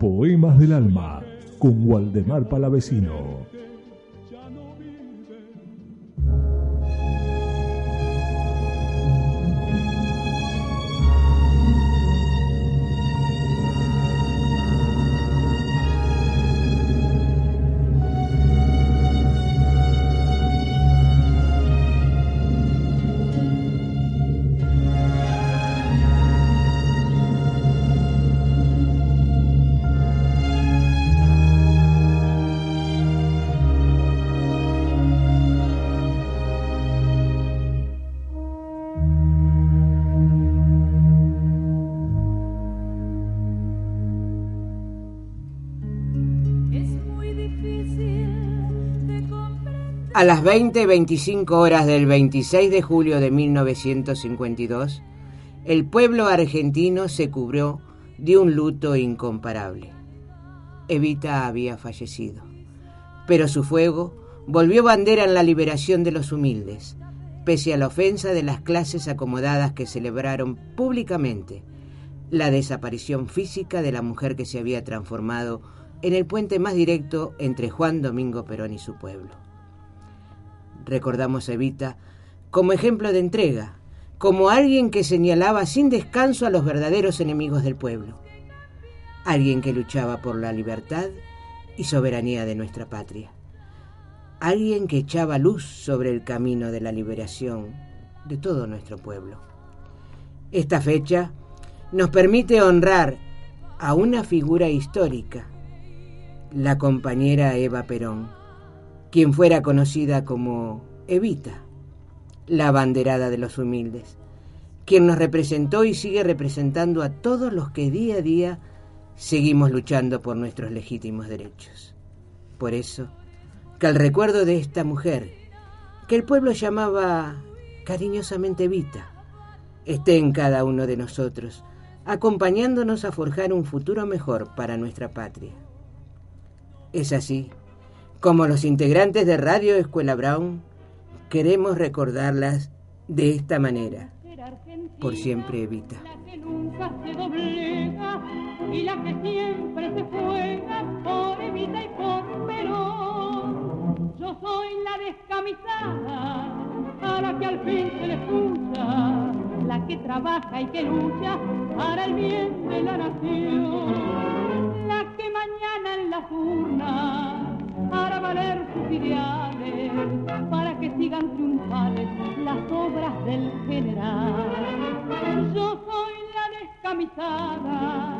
Poemas del Alma con Waldemar Palavecino. A las 20:25 horas del 26 de julio de 1952, el pueblo argentino se cubrió de un luto incomparable. Evita había fallecido, pero su fuego volvió bandera en la liberación de los humildes, pese a la ofensa de las clases acomodadas que celebraron públicamente la desaparición física de la mujer que se había transformado en el puente más directo entre Juan Domingo Perón y su pueblo. Recordamos a Evita como ejemplo de entrega, como alguien que señalaba sin descanso a los verdaderos enemigos del pueblo, alguien que luchaba por la libertad y soberanía de nuestra patria, alguien que echaba luz sobre el camino de la liberación de todo nuestro pueblo. Esta fecha nos permite honrar a una figura histórica, la compañera Eva Perón, quien fuera conocida como Evita, la abanderada de los humildes, quien nos representó y sigue representando a todos los que día a día seguimos luchando por nuestros legítimos derechos. Por eso, que al recuerdo de esta mujer, que el pueblo llamaba cariñosamente Evita, esté en cada uno de nosotros, acompañándonos a forjar un futuro mejor para nuestra patria. Es así como los integrantes de Radio Escuela Brown, queremos recordarlas de esta manera. Por siempre Evita. La que nunca se doblega y la que siempre se juega por Evita y por Perón. Yo soy la descamisada a la que al fin se le escucha, la que trabaja y que lucha para el bien de la nación, la que mañana en las urnas para que sigan triunfales las obras del general. Yo soy la descamisada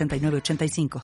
85